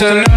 to.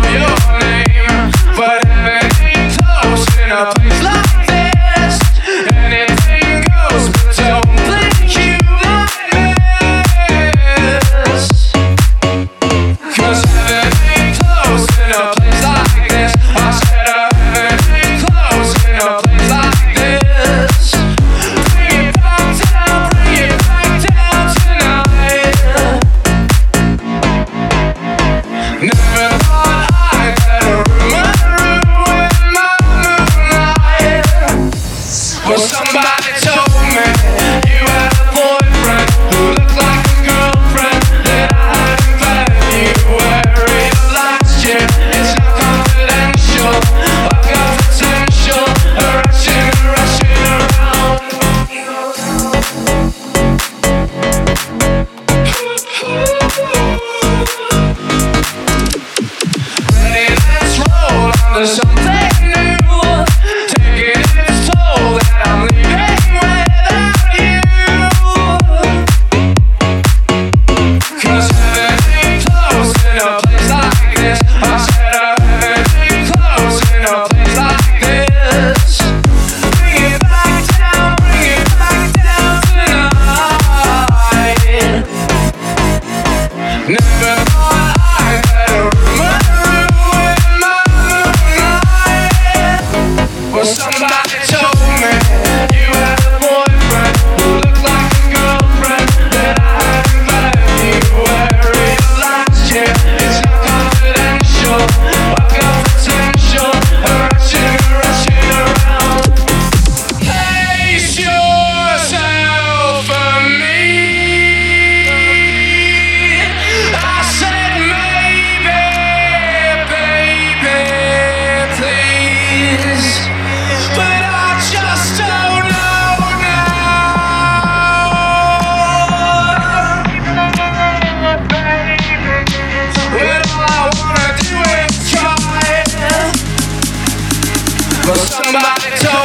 Push somebody. Well, somebody told